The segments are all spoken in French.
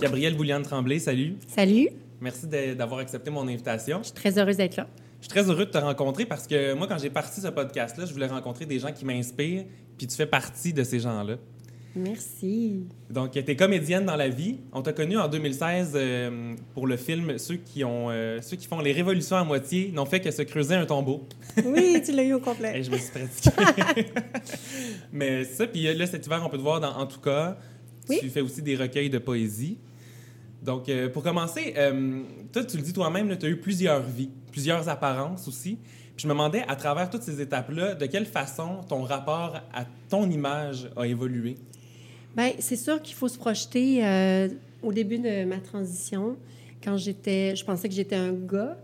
Gabrielle Bouliane-Tremblay, salut. Salut. Merci d'avoir accepté mon invitation. Je suis très heureuse d'être là. Je suis très heureux de te rencontrer parce que moi, quand j'ai parti ce podcast-là, je voulais rencontrer des gens qui m'inspirent, puis tu fais partie de ces gens-là. Merci. Donc, tu es comédienne dans la vie. On t'a connue en 2016 euh, pour le film Ceux qui, ont, euh, ceux qui font les révolutions à moitié n'ont fait que se creuser un tombeau. Oui, tu l'as eu au complet. Et je me suis pratiquée. Mais ça, puis là, cet hiver, on peut te voir dans En tout cas. Oui. Tu fais aussi des recueils de poésie. Donc, euh, pour commencer, toi, tu le dis toi-même, tu as eu plusieurs vies, plusieurs apparences aussi. Puis je me demandais, à travers toutes ces étapes-là, de quelle façon ton rapport à ton image a évolué? Bien, c'est sûr qu'il faut se projeter euh, au début de ma transition. Quand j'étais, je pensais que j'étais un gars.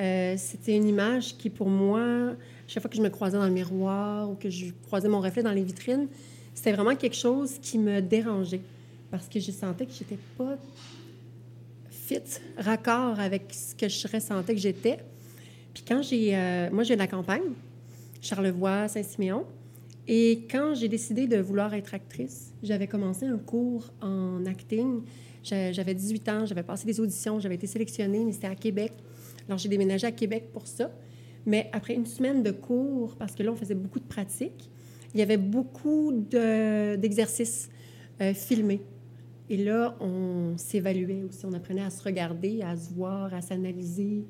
Euh, c'était une image qui, pour moi, chaque fois que je me croisais dans le miroir ou que je croisais mon reflet dans les vitrines, c'était vraiment quelque chose qui me dérangeait parce que je sentais que j'étais pas fit, raccord avec ce que je ressentais que j'étais. Puis quand j'ai... Euh, moi, j'ai de la campagne, Charlevoix, Saint-Siméon. Et quand j'ai décidé de vouloir être actrice, j'avais commencé un cours en acting. J'avais 18 ans, j'avais passé des auditions, j'avais été sélectionnée, mais c'était à Québec. Alors, j'ai déménagé à Québec pour ça. Mais après une semaine de cours, parce que là, on faisait beaucoup de pratiques, il y avait beaucoup d'exercices euh, filmés. Et là, on s'évaluait aussi. On apprenait à se regarder, à se voir, à s'analyser.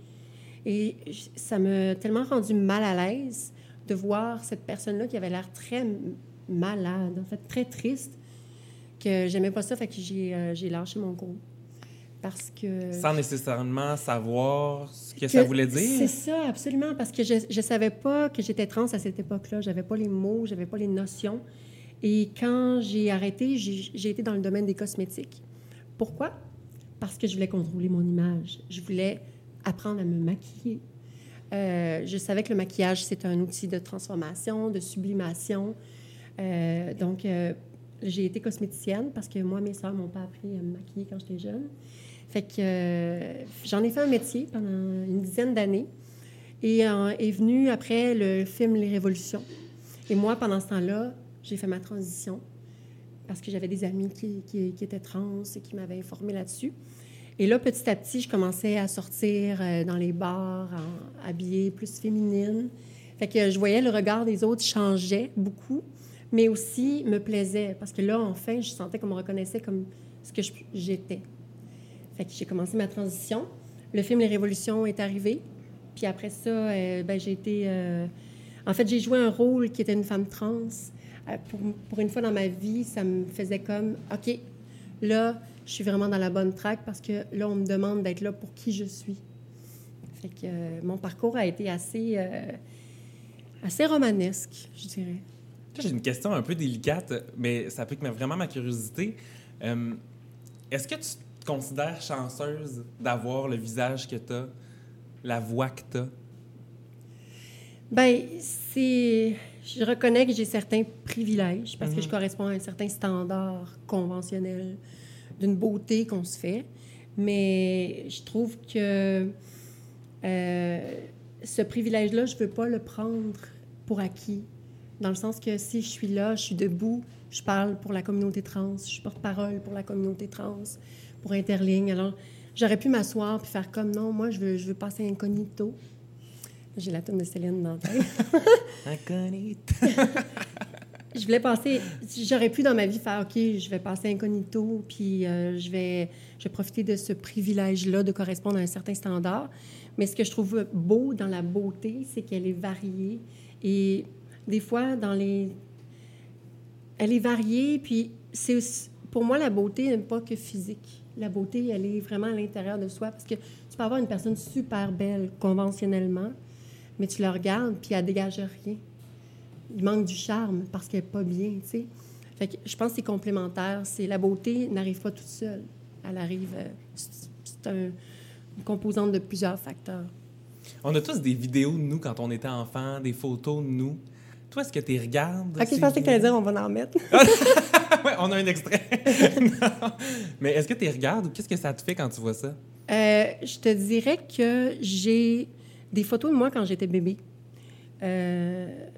Et ça m'a tellement rendu mal à l'aise de voir cette personne-là qui avait l'air très malade, en fait, très triste, que j'aimais pas ça, fait que j'ai, euh, lâché mon cours. Parce que... Sans nécessairement savoir ce que, ça voulait dire? C'est ça, absolument, parce que je ne savais pas que j'étais trans à cette époque-là. J'avais pas les mots, j'avais pas les notions. Et quand j'ai arrêté, j'ai été dans le domaine des cosmétiques. Pourquoi? Parce que je voulais contrôler mon image. Je voulais apprendre à me maquiller. Euh, je savais que le maquillage, c'est un outil de transformation, de sublimation. Euh, donc, euh, j'ai été cosméticienne parce que moi, mes soeurs m'ont pas appris à me maquiller quand j'étais jeune. Fait que j'en ai fait un métier pendant une dizaine d'années. Et est venu après le film Les Révolutions. Et moi, pendant ce temps-là, j'ai fait ma transition parce que j'avais des amis qui, qui, étaient trans et qui m'avaient informé là-dessus. Et là, petit à petit, je commençais à sortir euh, dans les bars, habillée plus féminine. Fait que je voyais le regard des autres changer beaucoup, mais aussi me plaisait parce que là, enfin, je sentais qu'on me reconnaissait comme ce que j'étais. Fait que j'ai commencé ma transition. Le film Les Révolutions est arrivé. Puis après ça, euh, ben, j'ai été... Euh, en fait, j'ai joué un rôle qui était une femme trans. pour, pour, une fois dans ma vie, ça me faisait comme, OK, là, je suis vraiment dans la bonne traque parce que là, on me demande d'être là pour qui je suis. Fait que euh, mon parcours a été assez, euh, assez romanesque, je dirais. J'ai une question un peu délicate, mais ça pique vraiment ma curiosité. Euh, est-ce que tu te considères chanceuse d'avoir le visage que tu as, la voix que tu as? Bien, c'est. Je reconnais que j'ai certains privilèges parce que je mhm. corresponds à un certain standard conventionnel d'une beauté qu'on se fait. Mais je trouve que euh, ce privilège-là, je ne veux pas le prendre pour acquis. Dans le sens que si je suis là, je suis debout, je parle pour la communauté trans, je suis porte-parole pour la communauté trans, pour Interligne. Alors, j'aurais pu m'asseoir puis faire comme non, moi, je veux, je veux passer incognito. J'ai la tune de Céline dans Incognito. je voulais passer. J'aurais pu dans ma vie faire OK, je vais passer incognito, puis euh, je, vais, je vais profiter de ce privilège-là de correspondre à un certain standard. Mais ce que je trouve beau dans la beauté, c'est qu'elle est variée. Et des fois, dans les. Elle est variée, puis c'est pour moi, la beauté n'est pas que physique. La beauté, elle est vraiment à l'intérieur de soi parce que tu peux avoir une personne super belle conventionnellement, mais tu la regardes, puis elle dégage rien il manque du charme parce qu'elle n'est pas bien, tu sais. Fait que je pense que c'est complémentaire. C'est la beauté n'arrive pas toute seule. Elle arrive... Euh, c'est un, une composante de plusieurs facteurs. On a tous des vidéos de nous quand on était enfant, des photos de nous. Toi, est-ce que tu regardes? OK, je pensais que tu allais dire on va en mettre. oui, on a un extrait. Mais est-ce que tu regardes ou qu'est-ce que ça te fait quand tu vois ça? Euh, je te dirais que j'ai des photos de moi quand j'étais bébé. Euh,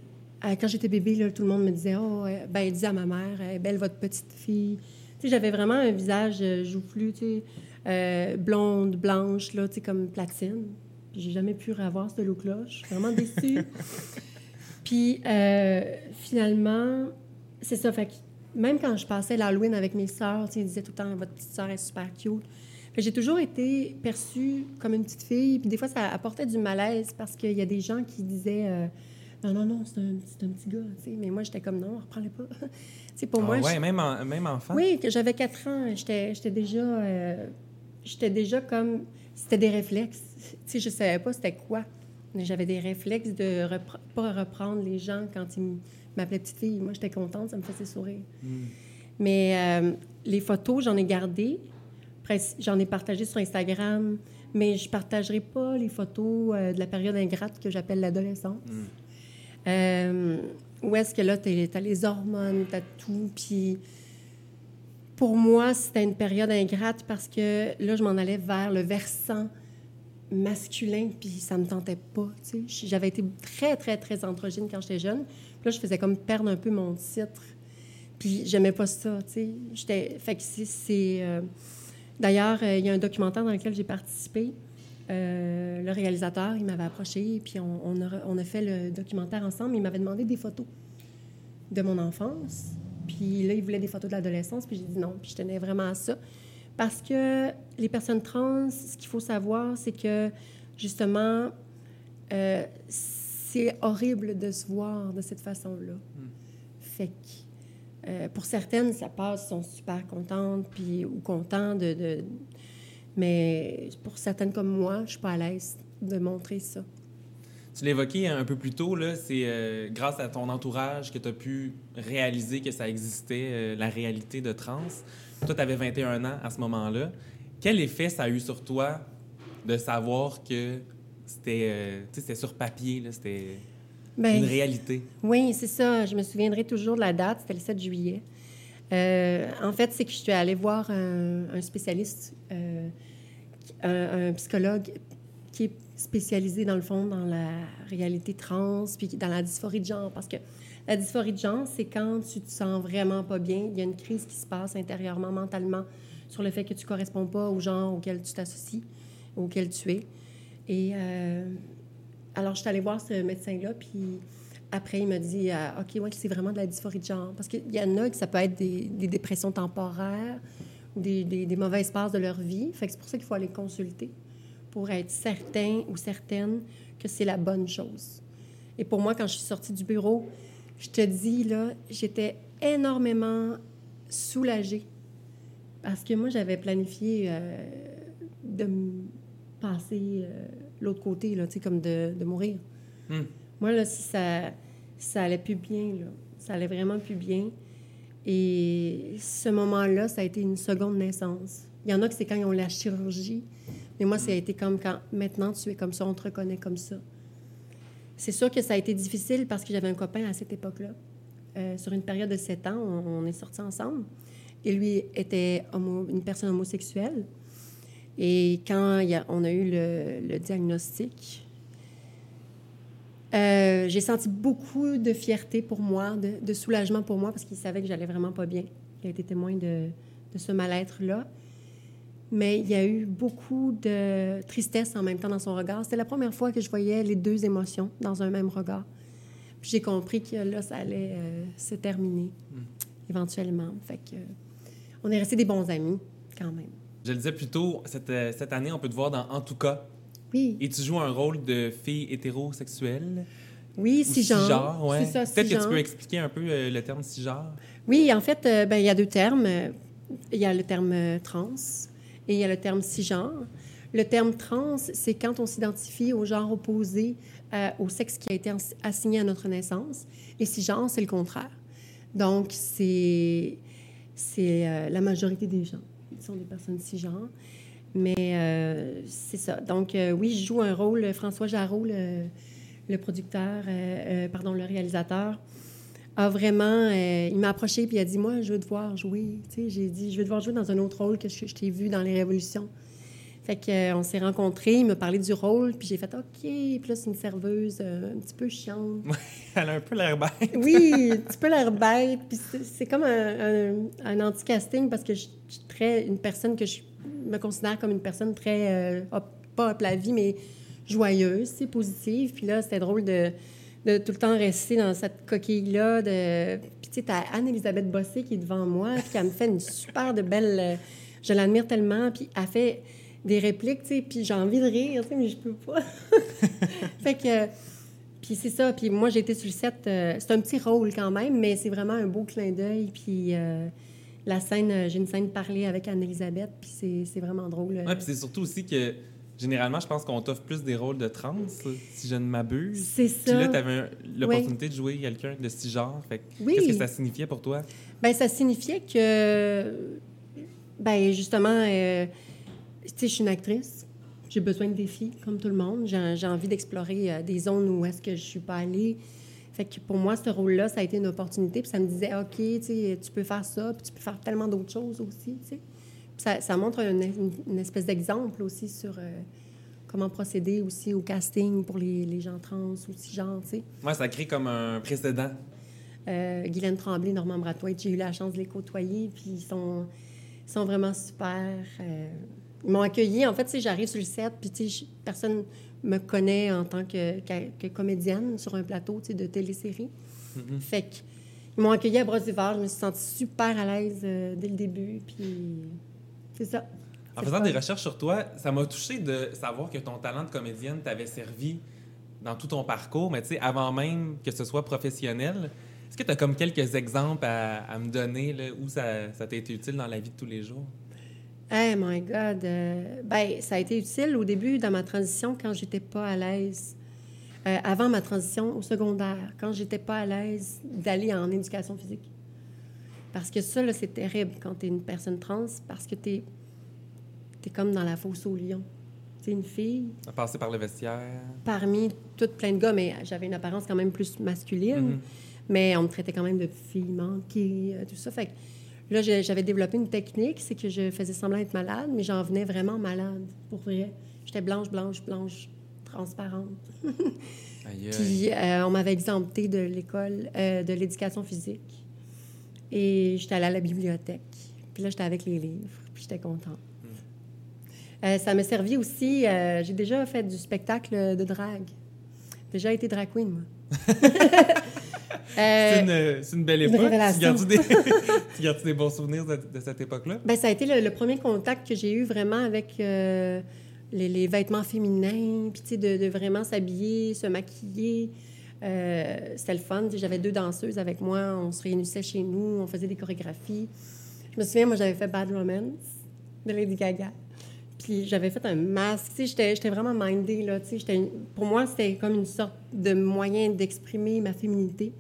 quand j'étais bébé, là, tout le monde me disait Oh, ben, elle dit à ma mère, elle est belle votre petite fille. Tu sais, j'avais vraiment un visage joufflu, tu sais, euh, blonde, blanche, là, tu sais, comme platine. J'ai jamais pu revoir ce look-là. Je suis vraiment déçue. Puis, euh, finalement, c'est ça. Fait que même quand je passais l'Halloween avec mes sœurs, ils disaient tout le temps Votre petite sœur est super cute. J'ai toujours été perçue comme une petite fille. Puis des fois, ça apportait du malaise parce qu'il y a des gens qui disaient euh, Non, non, non, c'est un, un, petit gars. Mais moi, j'étais comme Non, reprends-le pas. c'est pour ah, moi. Oui, même, même enfant? Oui, que j'avais 4 ans. J'étais déjà. Euh, j'étais déjà comme. C'était des réflexes. sais, je savais pas c'était quoi. Mais j'avais des réflexes de ne pas reprendre les gens quand ils m'appelaient petite fille. Moi, j'étais contente, ça me faisait sourire. Hmm. Mais euh, les photos, j'en ai gardé. J'en ai partagé sur Instagram, mais je ne partagerai pas les photos euh, de la période ingrate que j'appelle l'adolescence. Hmm. Euh, où est-ce que là, tu as les hormones, tu as tout. Puis pour moi, c'était une période ingrate parce que là, je m'en allais vers le versant masculin, puis ça me tentait pas. J'avais été très, très, très androgyne quand j'étais jeune. Puis là, je faisais comme perdre un peu mon titre. Puis j'aimais pas ça, tu sais. C'est... Euh, d'ailleurs, euh, il y a un documentaire dans lequel j'ai participé. Euh, le réalisateur, il m'avait approché, puis on, on, a, on, a, fait le documentaire ensemble. Il m'avait demandé des photos de mon enfance. Puis là, il voulait des photos de l'adolescence, puis j'ai dit non. Puis je tenais vraiment à ça. Parce que les personnes trans, ce qu'il faut savoir, c'est que justement, euh, c'est horrible de se voir de cette façon-là. Hmm. Fait que euh, pour certaines, ça passe, sont super contentes puis, ou contents de, de, Mais pour certaines comme moi, je suis pas à l'aise de montrer ça. Tu l'évoquais un peu plus tôt, c'est euh, grâce à ton entourage que tu as pu réaliser que ça existait, la réalité de trans. Toi, tu avais 21 ans à ce moment-là. Quel effet ça a eu sur toi de savoir que c'était euh, sur papier, c'était ben, une réalité? Oui, c'est ça. Je me souviendrai toujours de la date, c'était le 7 juillet. Euh, en fait, c'est que je suis allée voir un, spécialiste, euh, un, psychologue qui est spécialisé, dans le fond, dans la réalité trans, puis dans la dysphorie de genre, parce que la dysphorie de genre, c'est quand tu te sens vraiment pas bien, il y a une crise qui se passe intérieurement, mentalement, sur le fait que tu corresponds pas au genre auquel tu t'associes, auquel tu es. Et euh, alors, je suis allée voir ce médecin-là, puis après, il m'a dit euh, OK, ouais, c'est vraiment de la dysphorie de genre. Parce qu'il y en a que ça peut être des, dépressions temporaires ou des, des, mauvaises passes de leur vie. Fait que c'est pour ça qu'il faut aller consulter pour être certain ou certaine que c'est la bonne chose. Et pour moi, quand je suis sortie du bureau, je te dis, là, j'étais énormément soulagée parce que moi, j'avais planifié euh, de passer euh, l'autre côté, là, tu sais, comme de, de mourir. Hmm. Moi, là, si ça, ça allait plus bien, là, ça allait vraiment plus bien. Et ce moment-là, ça a été une seconde naissance. Il y en a que c'est quand ils ont la chirurgie, mais moi, ça a été comme quand maintenant tu es comme ça, on te reconnaît comme ça. C'est sûr que ça a été difficile parce que j'avais un copain à cette époque-là. Euh, sur une période de sept ans, on, est sortis ensemble. Et lui était une personne homosexuelle. Et quand on a eu le, diagnostic, euh, j'ai senti beaucoup de fierté pour moi, de, soulagement pour moi, parce qu'il savait que j'allais vraiment pas bien. Il a été témoin de, de ce mal-être-là mais il y a eu beaucoup de tristesse en même temps dans son regard. C'était la première fois que je voyais les deux émotions dans un même regard. j'ai compris que là, ça allait euh, se terminer hmm. éventuellement. Fait que, on est restés des bons amis quand même. Je le disais plus tôt, cette, euh, cette année, on peut te voir dans En tout cas. Oui. Et tu joues un rôle de fille hétérosexuelle? Oui, cisgenre. genre, ouais. C'est ça, Peut-être que tu peux expliquer un peu euh, le terme cisgenre. Oui, en fait, ben, il y a deux termes. Il y a le terme trans, et il y a le terme cisgenre. Le terme trans, c'est quand on s'identifie au genre opposé euh, au sexe qui a été assigné à notre naissance. Et cisgenre, c'est le contraire. Donc, c'est c'est euh, la majorité des gens. Ils sont des personnes cisgenres. Mais euh, c'est ça. Donc, oui, je joue un rôle. François Jarreau, le, le producteur, pardon, le réalisateur, a vraiment. Euh, il m'a approché puis il a dit Moi, je veux te voir jouer. J'ai dit Je veux te voir jouer dans un autre rôle que je, t'ai vu dans Les Révolutions. Fait qu'on s'est rencontrés, il m'a parlé du rôle, puis j'ai fait OK. Puis là, c'est une serveuse euh, un petit peu chiante. Elle a un peu l'air bête. oui, un petit peu l'air bête. Puis c'est comme un, un, anti-casting parce que je, suis très une personne que je me considère comme une personne très, euh, pas hop la vie, mais joyeuse, c'est positive. Puis là, c'était drôle de, tout le temps rester dans cette coquille-là. De... Puis tu sais, t'as Anne-Elisabeth Bossé qui est devant moi, puis elle me fait une super de belle... Euh, je l'admire tellement, puis elle fait des répliques, puis j'ai envie de rire, mais je peux pas. fait que... Puis c'est ça, puis moi, j'ai été sur le set... Euh, c'est un petit rôle quand même, mais c'est vraiment un beau clin d'œil, puis... la scène, j'ai une scène parlée avec Anne-Elisabeth, puis c'est vraiment drôle. Oui, puis c'est surtout aussi que Généralement, je pense qu'on t'offre plus des rôles de trans, si je ne m'abuse. C'est ça. Puis là, tu avais l'opportunité de jouer quelqu'un de ce genre. Qu'est-ce que ça signifiait pour toi? Bien, ça signifiait que, ben justement, euh, tu sais, je suis une actrice. J'ai besoin de défis, comme tout le monde. J'ai envie d'explorer euh, des zones où est-ce que je suis pas allée. Fait que pour moi, ce rôle-là, ça a été une opportunité. Puis ça me disait, OK, tu peux faire ça, puis tu peux faire tellement d'autres choses aussi, tu sais. Ça, ça montre une, espèce d'exemple aussi sur euh, comment procéder aussi au casting pour les, les gens trans ou cisgenres. Ouais, ça crée comme un précédent. Euh, Guylaine Tremblay, Normand Bratoit, j'ai eu la chance de les côtoyer, puis ils sont, sont vraiment super. Euh, ils m'ont accueilli. En fait, j'arrive sur le set, puis personne me connaît en tant que, que, comédienne sur un plateau, de télésérie. Mm-hmm. Fait qu'ils m'ont accueilli à bras ouverts. Je me suis sentie super à l'aise dès le début, puis c'est ça. En faisant des recherches sur toi, ça m'a touché de savoir que ton talent de comédienne t'avait servi dans tout ton parcours, mais tu sais, avant même que ce soit professionnel. Est-ce que tu as comme quelques exemples à, me donner là, où ça, ça t'a été utile dans la vie de tous les jours? Oh my God! Euh, ben, ça a été utile au début dans ma transition quand j'étais pas à l'aise. Euh, avant ma transition au secondaire, quand j'étais pas à l'aise d'aller en éducation physique. Parce que ça, c'est terrible quand tu es une personne trans, parce que tu es, es, comme dans la fosse au lion. Tu une fille. À passer par le vestiaire. Parmi toutes plein de gars, mais j'avais une apparence quand même plus masculine. Mm-hmm. Mais on me traitait quand même de fille manquée, euh, tout ça. Fait que là, j'avais développé une technique, c'est que je faisais semblant d'être malade, mais j'en venais vraiment malade, pour vrai. J'étais blanche, blanche, blanche, transparente. Puis euh, on m'avait exempté de l'école, euh, de l'éducation physique. Et j'étais allée à la bibliothèque. Puis là, j'étais avec les livres. Puis j'étais contente. Hmm. Euh, ça m'a servi aussi. J'ai déjà fait du spectacle de drague. Déjà été drag queen, moi. Euh, c'est une, belle époque. tu gardes des, tu des bons souvenirs de, cette époque-là? Bien, ça a été le, premier contact que j'ai eu vraiment avec les, les, vêtements féminins, puis de, de, vraiment s'habiller, se maquiller. Euh, c'était le fun. J'avais deux danseuses avec moi. On se réunissait chez nous. On faisait des chorégraphies. Je me souviens, moi, j'avais fait Bad Romance de Lady Gaga. Puis j'avais fait un masque. J'étais vraiment mindée. Là, pour moi, c'était comme une sorte de moyen d'exprimer ma féminité.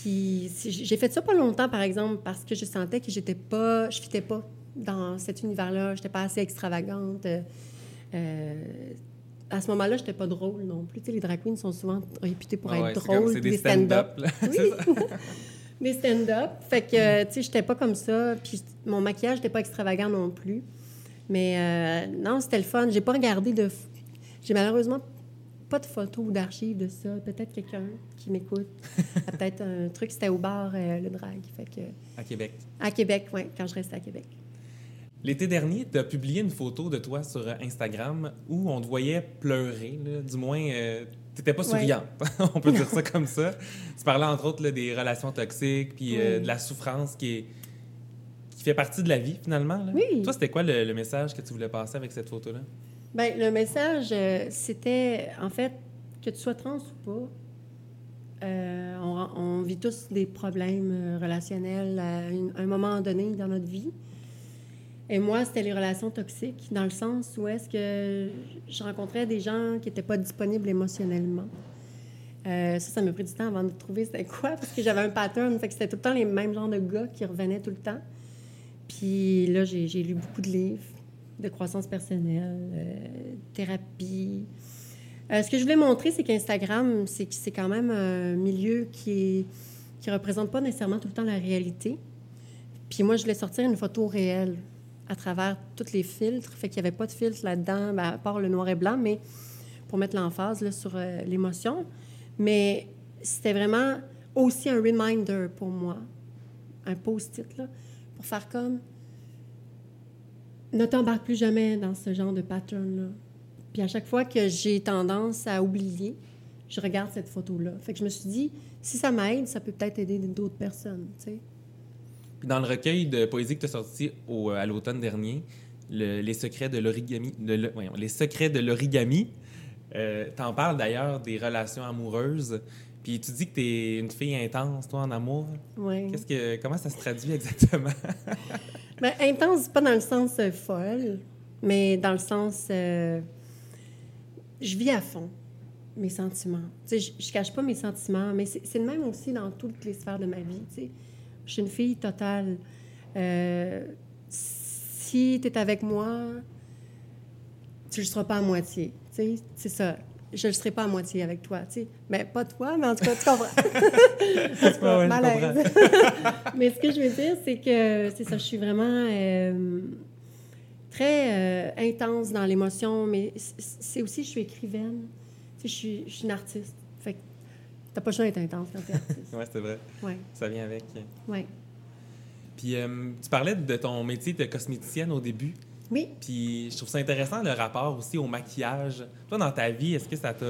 Puis j'ai fait ça pas longtemps, par exemple, parce que je sentais que j'étais pas, je fitais pas dans cet univers-là. J'étais pas assez extravagante. Euh, à ce moment-là, j'étais pas drôle non plus. Tu sais, les drag queens sont souvent réputées pour être drôles. C'est des stand-up. oui. des stand-up. Fait que, tu sais, j'étais pas comme ça. Puis mon maquillage n'était pas extravagant non plus. Mais euh, non, c'était le fun. J'ai pas regardé de... J'ai malheureusement pas de photos ou d'archives de ça. Peut-être quelqu'un qui m'écoute. Peut-être un truc, c'était au bar, euh, le drag. Fait que... À Québec. À Québec, oui, quand je restais à Québec. L'été dernier, tu as publié une photo de toi sur Instagram où on te voyait pleurer. Du moins, euh, tu n'étais pas souriante. on peut dire ça comme ça. Tu parlais entre autres des relations toxiques puis euh, de la souffrance qui, est, qui fait partie de la vie finalement. Oui. Toi, c'était quoi le, message que tu voulais passer avec cette photo-là? Bien, le message, euh, c'était en fait que tu sois trans ou pas. On, on, vit tous des problèmes relationnels à un moment donné dans notre vie. Et moi, c'était les relations toxiques, dans le sens où est-ce que je rencontrais des gens qui n'étaient pas disponibles émotionnellement. Euh, ça, ça m'a pris du temps avant de trouver c'était quoi, parce que j'avais un pattern. Fait que c'était tout le temps les mêmes genres de gars qui revenaient tout le temps. Puis là, j'ai, lu beaucoup de livres de croissance personnelle, euh, thérapie. Euh, ce que je voulais montrer, c'est qu'Instagram, c'est, c'est quand même un milieu qui ne qui représente pas nécessairement tout le temps la réalité. Puis moi, je voulais sortir une photo réelle à travers tous les filtres. Fait qu'il n'y avait pas de filtre là-dedans, ben, à part le noir et blanc, mais pour mettre l'emphase sur euh, l'émotion. Mais c'était vraiment aussi un reminder pour moi, un post-it, là, pour faire comme ne t'embarque plus jamais dans ce genre de pattern-là. Puis à chaque fois que j'ai tendance à oublier, je regarde cette photo-là. Fait que je me suis dit, si ça m'aide, ça peut peut-être aider d'autres personnes, tu sais. Puis dans le recueil de poésie que tu as sorti au, à l'automne dernier, le- Les secrets de l'origami, le- Les secrets de l'origami, euh, t'en parles d'ailleurs des relations amoureuses. Puis tu dis que t'es une fille intense, toi, en amour. Ouais. Qu'est-ce que, comment ça se traduit exactement? Ben, intense, pas dans le sens euh, folle, mais dans le sens. euh, je vis à fond mes sentiments. Tu sais, je, je cache pas mes sentiments, mais c'est le même aussi dans toutes les sphères de ma vie. Tu sais. Je suis une fille totale. Euh, si tu es avec moi, tu ne le seras pas à moitié. Tu sais, c'est ça. Je ne serai pas à moitié avec toi. Tu sais. Ben, pas toi, mais en tout cas, tu comprends. Ouais, malaise. Mais ce que je veux dire, c'est que c'est ça, je suis vraiment euh, très euh, intense dans l'émotion, mais c'est aussi, je suis écrivaine. Tu sais, je suis, je suis une artiste. Fait que t'as pas le choix d'être intense quand t'es artiste. ouais, c'est vrai. Ouais, Ça vient avec. ouais. Puis euh, tu parlais de ton métier de cosméticienne au début. Oui, Puis je trouve ça intéressant le rapport aussi au maquillage. Toi, dans ta vie, est-ce que ça t'a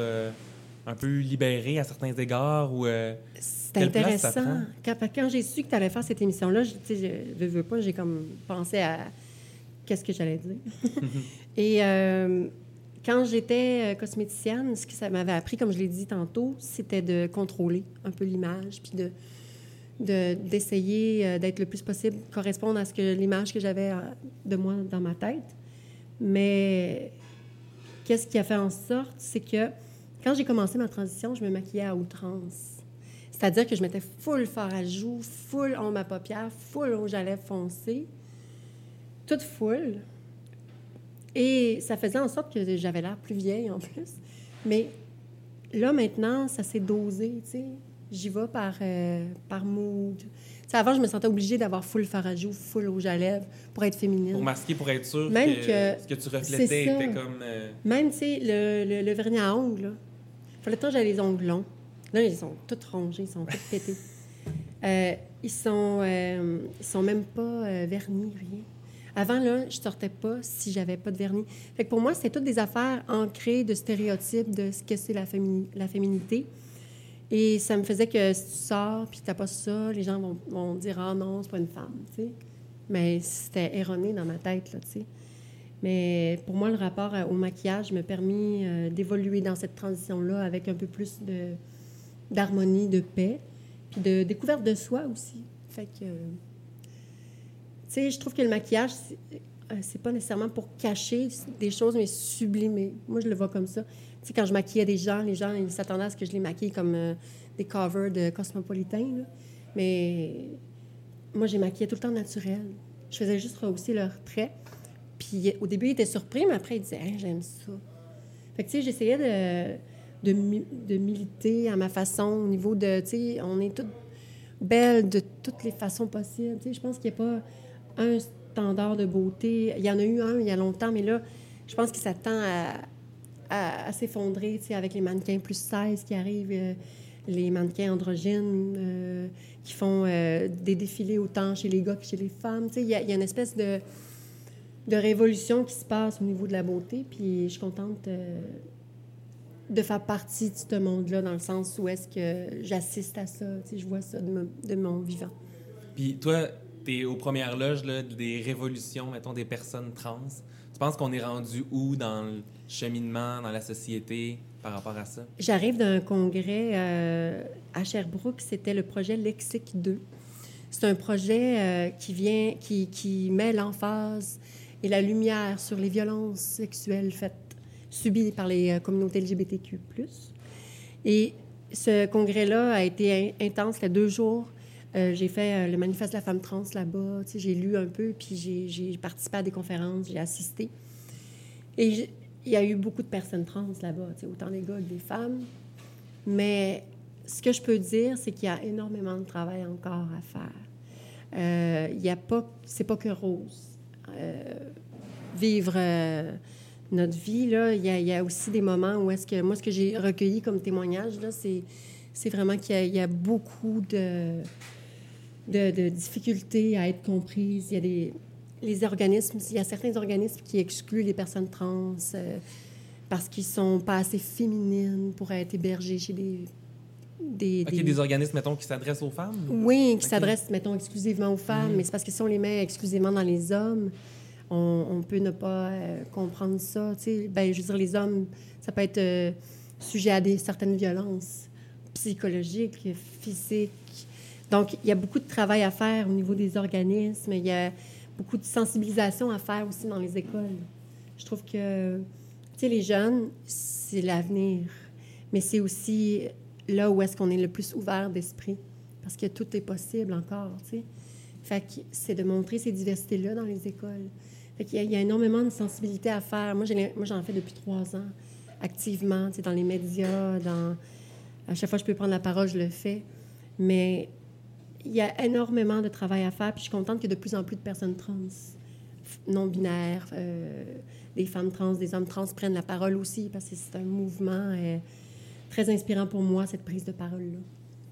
un peu libéré à certains égards ou euh, c'est ça intéressant. prend? Quand, quand j'ai su que tu allais faire cette émission-là, je, tu sais, je veux, veux pas, j'ai comme pensé à qu'est-ce que j'allais dire. Et euh, quand j'étais euh, cosméticienne, ce que ça m'avait appris, comme je l'ai dit tantôt, c'était de contrôler un peu l'image, puis de- d'essayer euh, d'être le plus possible, correspondre à ce que l'image que j'avais euh, de moi dans ma tête. Mais qu'est-ce qui a fait en sorte, c'est que quand j'ai commencé ma transition, je me maquillais à outrance. C'est-à-dire que je mettais full fard à joues, full ombre à paupières, full rouge à lèvres foncé, toute full. Et ça faisait en sorte que j'avais l'air plus vieille en plus. Mais là, maintenant, ça s'est dosé, tu sais. J'y vais par, euh, par mood. Avant, je me sentais obligée d'avoir full joues, full rouge à lèvres pour être féminine. pour masquer, pour être sûr Même que, que- ce que tu reflétais était comme. euh, Même, tu sais, le, le, le vernis à ongles, là. Fallait temps que j'avais les ongles longs. Là, ils sont tous rongés, ils sont tous pétés. Euh, ils sont, euh, ils sont même pas euh, vernis, rien. Avant, là, je sortais pas si j'avais pas de vernis. Fait que pour moi, c'est toutes des affaires ancrées de stéréotypes de ce que c'est la, fémini- la féminité. Et ça me faisait que si tu sors puis t'as pas ça, les gens vont, vont dire « Ah non, c'est pas une femme », tu sais. Mais c'était erroné dans ma tête, là. Mais pour moi, le rapport à- au maquillage m'a permis euh, d'évoluer dans cette transition-là avec un peu plus de, d'harmonie, de paix, puis de découverte de soi aussi. Fait que, euh, je trouve que le maquillage, c'est, euh, c'est pas nécessairement pour cacher des choses, mais sublimer. Moi, je le vois comme ça. Quand je maquillais des gens, les gens, ils s'attendaient à ce que je les maquille comme euh, des covers de Cosmopolitain, là. Mais moi, j'ai maquillé tout le temps naturel. Je faisais juste rehausser leurs traits. Puis au début, ils étaient surpris, mais après, ils disaient Hey, j'aime ça. Fait que, tu sais, j'essayais de, de, de militer à ma façon au niveau de, tu sais, on est toutes belles de toutes les façons possibles. Tu sais, je pense qu'il n'y a pas un standard de beauté. Il y en a eu un il y a longtemps, mais là, je pense que ça tend à, à, à s'effondrer, tu avec les mannequins plus 16 qui arrivent, euh, les mannequins androgynes euh, qui font euh, des défilés autant chez les gars que chez les femmes. Tu il y, a- une espèce de, de révolution qui se passe au niveau de la beauté, puis je suis contente de faire partie de ce monde-là, dans le sens où est-ce que j'assiste à ça, tu je vois ça de, mon vivant. Puis toi, t'es aux premières loges là, des révolutions, mettons, des personnes trans. Tu penses qu'on est rendu où dans le cheminement, dans la société, par rapport à ça? J'arrive d'un congrès euh, à Sherbrooke, c'était le projet Lexique 2. C'est un projet euh, qui vient, qui, qui met l'emphase et la lumière sur les violences sexuelles faites, subies par les euh, communautés LGBTQ+. Et ce congrès-là a été in- intense, a deux jours. Euh, j'ai fait euh, le manifeste de la femme trans là-bas, j'ai lu un peu, puis j'ai- participé à des conférences, j'ai assisté. Et il y a eu beaucoup de personnes trans là-bas, autant des gars que des femmes. Mais ce que je peux dire, c'est qu'il y a énormément de travail encore à faire. Euh, il y a pas, c'est pas que rose vivre notre vie. Là. Il, y a, aussi des moments où est-ce que moi, ce que j'ai recueilli comme témoignage, là, c'est, c'est vraiment qu'il y a beaucoup de, de, de, difficultés à être comprises. Il y a des les organismes, il y a certains organismes qui excluent les personnes trans euh, parce qu'ils sont pas assez féminines pour être hébergés chez des des, des... des organismes, mettons, qui s'adressent aux femmes? Oui, qui s'adressent, mettons, exclusivement aux femmes, mm. mais c'est parce que si on les met exclusivement dans les hommes, on, peut ne pas euh, comprendre ça. Ben, je veux dire, les hommes, ça peut être euh, sujet à des, certaines violences psychologiques, physiques. Donc, il y a beaucoup de travail à faire au niveau des organismes. Il y a beaucoup de sensibilisation à faire aussi dans les écoles. Je trouve que, tu sais, les jeunes, c'est l'avenir, mais c'est aussi là où est-ce qu'on est le plus ouvert d'esprit, parce que tout est possible encore, tu sais. Fait que c'est de montrer ces diversités-là dans les écoles. Fait qu'il y, a, énormément de sensibilité à faire. Moi, j'en fais depuis trois ans, activement, tu sais, dans les médias. À chaque fois que je peux prendre la parole, je le fais. Mais il y a énormément de travail à faire, puis je suis contente que de plus en plus de personnes trans, non-binaires, euh, des femmes trans, des hommes trans prennent la parole aussi, parce que c'est un mouvement euh, très inspirant pour moi, cette prise de parole-là.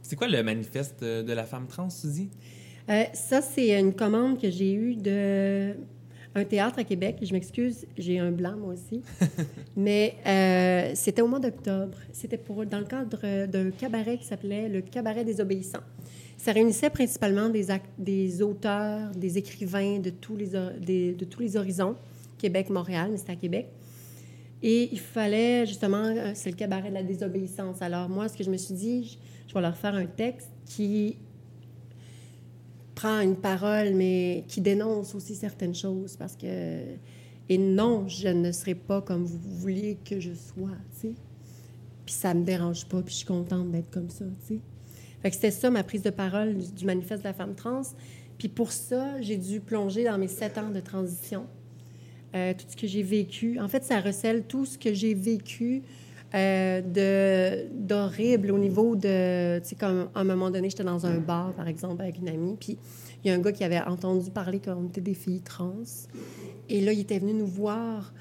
C'est quoi le manifeste de la femme trans, Suzy? Euh, ça, c'est une commande que j'ai eue de un théâtre à Québec. Je m'excuse, j'ai un blanc moi aussi. Mais euh, c'était au mois d'octobre. C'était pour dans le cadre d'un cabaret qui s'appelait le Cabaret des obéissants. Ça réunissait principalement des, auteurs, des écrivains de tous les, horizons, Québec, Montréal, mais c'était à Québec. Et il fallait justement, euh, c'est le cabaret de la désobéissance. Alors moi, ce que je me suis dit, je vais leur faire un texte qui prend une parole, mais qui dénonce aussi certaines choses parce que. Et non, je ne serai pas comme vous vouliez que je sois, tu sais. Puis ça me dérange pas, puis je suis contente d'être comme ça, tu sais. Fait c'était ça ma prise de parole du manifeste de la femme trans. Puis pour ça, j'ai dû plonger dans mes sept ans de transition. Euh, tout ce que j'ai vécu. En fait, ça recèle tout ce que j'ai vécu euh, d'horrible au niveau de... Tu sais, comme à un moment donné, j'étais dans un bar, par exemple, avec une amie, puis il y a un gars qui avait entendu parler qu'on était des filles trans. Et là, il était venu nous voir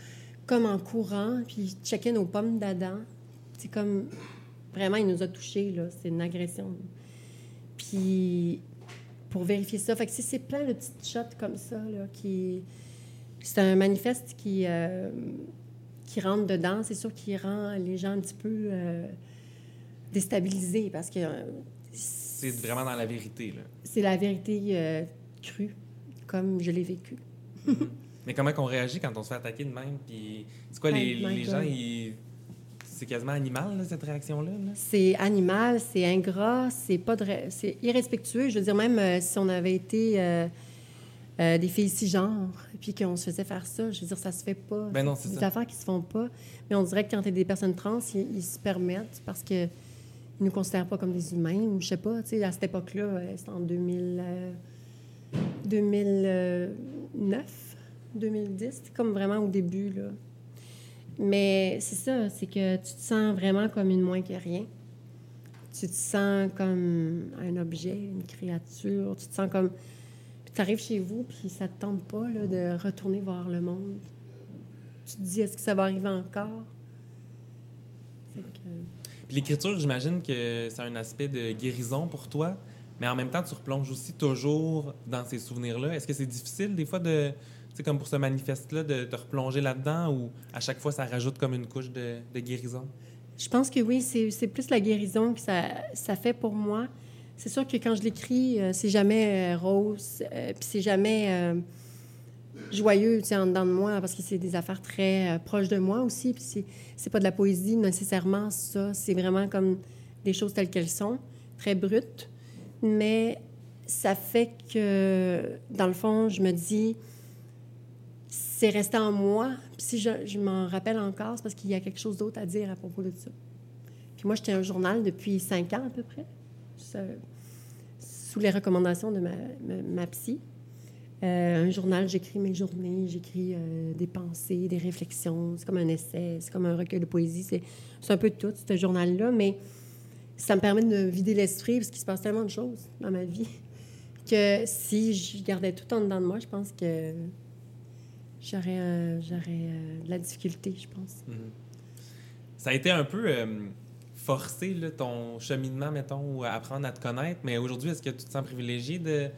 comme en courant, puis il checkait nos pommes d'Adam. C'est comme... Vraiment, il nous a touchés, là. C'est une agression. Puis pour vérifier ça. Fait que c'est plein de petites shots comme ça, là, qui... C'est un manifeste qui... Euh, qui rentre dedans, c'est sûr qu'il rend les gens un petit peu euh, déstabilisés parce que. Euh, c'est vraiment dans la vérité, là. C'est la vérité crue, comme je l'ai vécu. Mhm. Mais comment on réagit quand on se fait attaquer de même? Puis, c'est quoi, les, les gens, ils... c'est quasiment animal, là, cette réaction-là? c'est animal, c'est ingrat, c'est pas de... c'est irrespectueux. Je veux dire, même si on avait été euh, des filles cisgenres, puis qu'on se faisait faire ça. Je veux dire, ça se fait pas. Ben non, c'est des affaires qui se font pas. Mais on dirait que quand tu es des personnes trans, ils, se permettent parce qu'ils ne nous considèrent pas comme des humains. Ou je sais pas, tu sais, à cette époque-là, euh, c'était en 2000, 2009, 2010. C'était comme vraiment au début, là. Mais c'est ça, c'est que tu te sens vraiment comme une moins que rien. Tu te sens comme un objet, une créature. Tu te sens comme tu arrives chez vous, puis ça te tente pas là, de retourner voir le monde. Tu te dis, est-ce que ça va arriver encore? Puis l'écriture, j'imagine que c'est un aspect de guérison pour toi, mais en même temps, tu replonges aussi toujours dans ces souvenirs-là. Est-ce que c'est difficile, des fois, de, sais, comme pour ce manifeste-là, de replonger là-dedans ou à chaque fois, ça rajoute comme une couche de, guérison? Je pense que oui, c'est plus la guérison que ça, fait pour moi. C'est sûr que quand je l'écris, euh, c'est jamais euh, rose, euh, puis c'est jamais joyeux, en dedans de moi, parce que c'est des affaires très proches de moi aussi, puis c'est, c'est pas de la poésie nécessairement, ça. C'est vraiment comme des choses telles qu'elles sont, très brutes. Mais ça fait que, dans le fond, je me dis, c'est resté en moi. Si je, m'en rappelle encore, c'est parce qu'il y a quelque chose d'autre à dire à propos de ça. Puis moi, j'étais un journal depuis cinq ans à peu près sous les recommandations de ma, psy. Euh, un journal, j'écris mes journées, j'écris euh, des pensées, des réflexions. C'est comme un essai, c'est comme un recueil de poésie. C'est, un peu tout, ce journal-là, mais ça me permet de vider l'esprit parce qu'il se passe tellement de choses dans ma vie que si je gardais tout en dedans de moi, je pense que j'aurais euh, j'aurais euh, de la difficulté, je pense. Mhm. Ça a été un peu euh, forcé, là, ton cheminement, mettons, ou apprendre à te connaître. Mais aujourd'hui, est-ce que tu te sens privilégié de,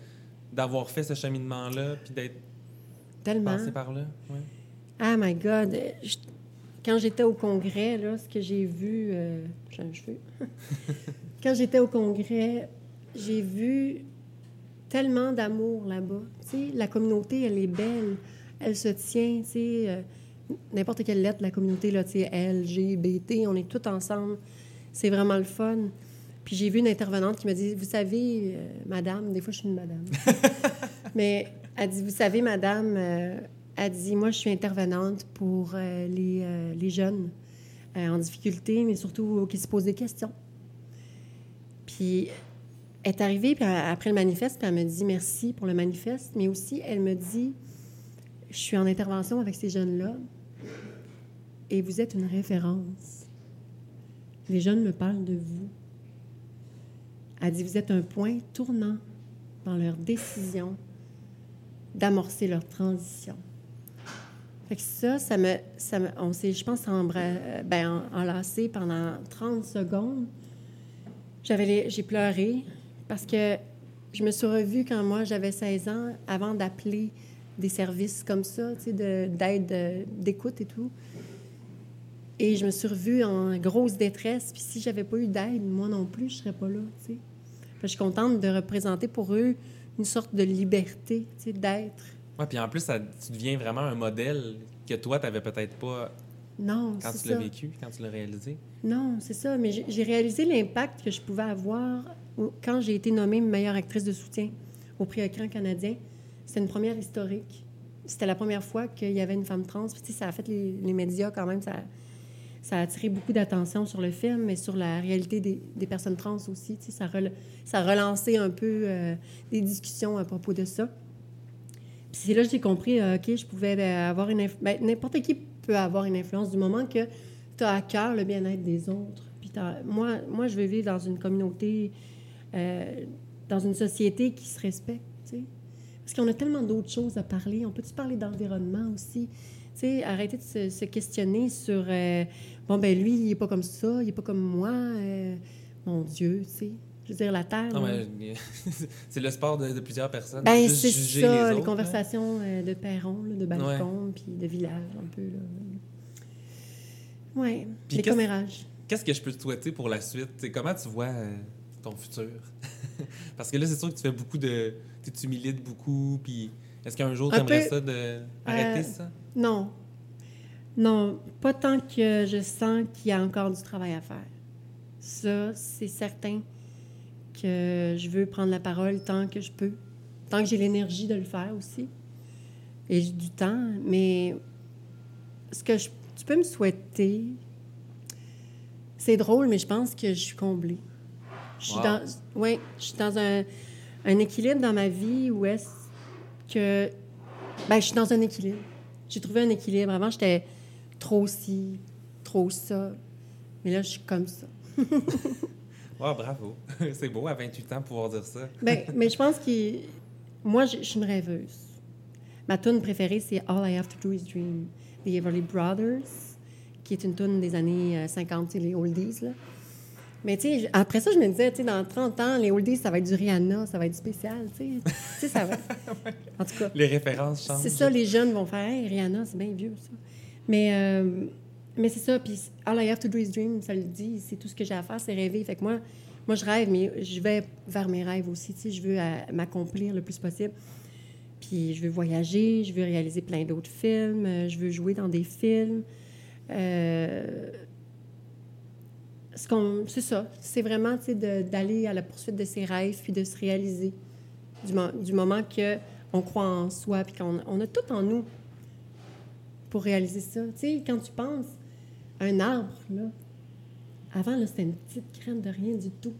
d'avoir fait ce cheminement-là, puis d'être Tellement. passé par là? Ouais. Ah, my God! Je- Quand j'étais au congrès, là, ce que j'ai vu... j'ai un cheveu. Quand j'étais au congrès, j'ai vu tellement d'amour là-bas. Tu sais, la communauté, elle est belle. Elle se tient, tu sais... euh, N'importe quelle lettre de la communauté, là, tu sais, LGBT, on est tous ensemble. C'est vraiment le fun. Puis j'ai vu une intervenante qui me dit, vous savez, euh, madame, des fois je suis une madame, mais elle dit, vous savez, madame, euh, elle dit, moi je suis intervenante pour euh, les, les jeunes en difficulté, mais surtout qui se posent des questions. Puis elle est arrivée puis après le manifeste, puis elle me dit merci pour le manifeste, mais aussi elle me dit, je suis en intervention avec ces jeunes-là et vous êtes une référence. Les jeunes me parlent de vous. Elle dit, vous êtes un point tournant dans leur décision d'amorcer leur transition. Fait que ça, ça me, ça me- on s'est, je pense, embra- ben, en- enlacé pendant 30 secondes. J'avais les- j'ai pleuré parce que je me suis revue quand moi, j'avais 16 ans, avant d'appeler des services comme ça, d'aide, euh, d'écoute et tout. Et je me suis revue en grosse détresse. Puis si j'avais pas eu d'aide, moi non plus, je serais pas là, Je suis contente de représenter pour eux une sorte de liberté, d'être. Ouais, puis en plus, ça, tu deviens vraiment un modèle que toi, tu n'avais peut-être pas Non, quand tu l'as vécu, quand tu l'as réalisé. Non, c'est ça. Mais j'ai- réalisé l'impact que je pouvais avoir quand j'ai été nommée meilleure actrice de soutien au prix Écran canadien. C'était une première historique. C'était la première fois qu'il y avait une femme trans. Puis, ça a fait les, les médias quand même. Ça, ça a attiré beaucoup d'attention sur le film, mais sur la réalité des, des personnes trans aussi. Tu sais, ça, rel- ça a relancé un peu euh, des discussions à propos de ça. Puis c'est là que j'ai compris, euh, OK, je pouvais euh, avoir une... ben, N'importe qui peut avoir une influence du moment que tu as à cœur le bien-être des autres. Puis moi, moi, je veux vivre dans une communauté, euh, dans une société qui se respecte. Parce qu'on a tellement d'autres choses à parler. On peut-tu parler d'environnement aussi? Tu sais, arrêter de se, se questionner sur, euh, bon, ben lui, il n'est pas comme ça, il n'est pas comme moi. euh, mon Dieu, tu sais. Je veux dire, la Terre... Non, mais c'est le sport de, de plusieurs personnes. Ben, c'est ça, les, les, autres, conversations euh, de perron, là, de balcon, puis de village, un peu. Puis les qu'est-ce- commérages. Qu'est-ce que je peux te souhaiter pour la suite? T'sais, comment tu vois euh, ton futur? Parce que là, c'est sûr que tu fais beaucoup de... Tu milites beaucoup, puis est-ce qu'un jour, tu aimerais peu. ça de arrêter Euh, ça? Non. Non, pas tant que je sens qu'il y a encore du travail à faire. Ça, c'est certain que je veux prendre la parole tant que je peux, tant que j'ai l'énergie de le faire aussi, et j'ai du temps. Mais ce que je- tu peux me souhaiter, c'est drôle, mais je pense que je suis comblée. Je suis Wow. dans, ouais, je suis dans un, un équilibre dans ma vie où est-ce que, ben, je suis dans un équilibre. J'ai trouvé un équilibre. Avant, j'étais trop ci, trop ça. Mais là, je suis comme ça. Wow, bravo. c'est beau à 28 ans pouvoir dire ça. Ben, mais je pense que moi, je je suis une rêveuse. Ma tune préférée, c'est All I Have to Do Is Dream, des Everly Brothers, qui est une tune des années euh, 50, tu sais, les oldies. Là. Mais tu sais, après ça, je me disais, tu sais, dans 30 ans, les oldies, ça va être du Rihanna, ça va être du spécial, tu sais. Ça va. En tout cas. Les références changent. C'est ça, les jeunes vont faire Hey, Rihanna, c'est bien vieux, ça. Mais, euh, mais c'est ça, puis All I have to do is dream, ça le dit, c'est tout ce que j'ai à faire, c'est rêver. Fait que moi, moi, je rêve, mais je vais vers mes rêves aussi, tu sais, je veux euh, m'accomplir le plus possible. Puis je veux voyager, je veux réaliser plein d'autres films, euh, je veux jouer dans des films. Euh, ce qu'on- c'est ça, c'est vraiment, d'aller à la poursuite de ses rêves, puis de se réaliser du, mo- du moment que on croit en soi, puis qu'on on a tout en nous pour réaliser ça. Tu sais, quand tu penses à un arbre, là, avant, c'était une petite graine de rien du tout.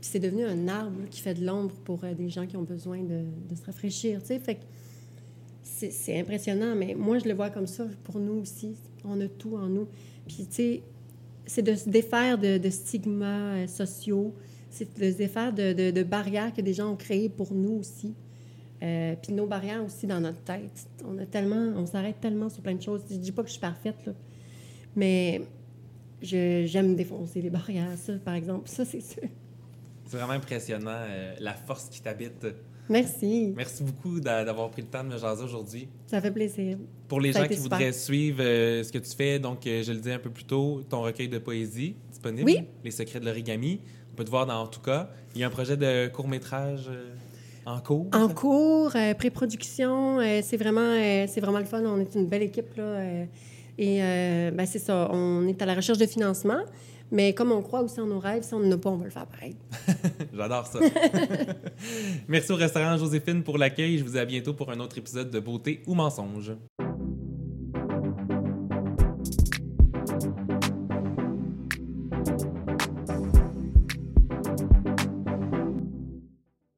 Puis c'est devenu un arbre qui fait de l'ombre pour euh, des gens qui ont besoin de, de se rafraîchir, tu sais. Fait que c'est impressionnant, mais moi, je le vois comme ça pour nous aussi. On a tout en nous. Puis, tu sais, c'est de se défaire de, stigmas euh, sociaux, c'est de se défaire de, barrières que des gens ont créées pour nous aussi. Euh, puis nos barrières aussi dans notre tête. On a tellement, on s'arrête tellement sur plein de choses. Je dis pas que je suis parfaite, mais j'aime défoncer les barrières, ça, par exemple. Ça, c'est sûr. C'est vraiment impressionnant, euh, la force qui t'habite. Merci. Merci beaucoup d'a- d'avoir pris le temps de me jaser aujourd'hui. Ça fait plaisir. Pour les Ça gens qui super. voudraient suivre euh, ce que tu fais, donc euh, je le disais un peu plus tôt, ton recueil de poésie disponible, Oui. Les secrets de l'origami. On peut te voir dans En tout cas. Il y a un projet de court-métrage euh, en cours. En cours, euh, pré-production, euh, c'est vraiment, euh, c'est vraiment le fun. On est une belle équipe, là. et ben, c'est ça, on est à la recherche de financement. Mais comme on croit aussi en nos rêves, si on n'en a pas, on va le faire pareil. J'adore ça. Merci au restaurant Joséphine pour l'accueil. Je vous dis à bientôt pour un autre épisode de Beauté ou Mensonge.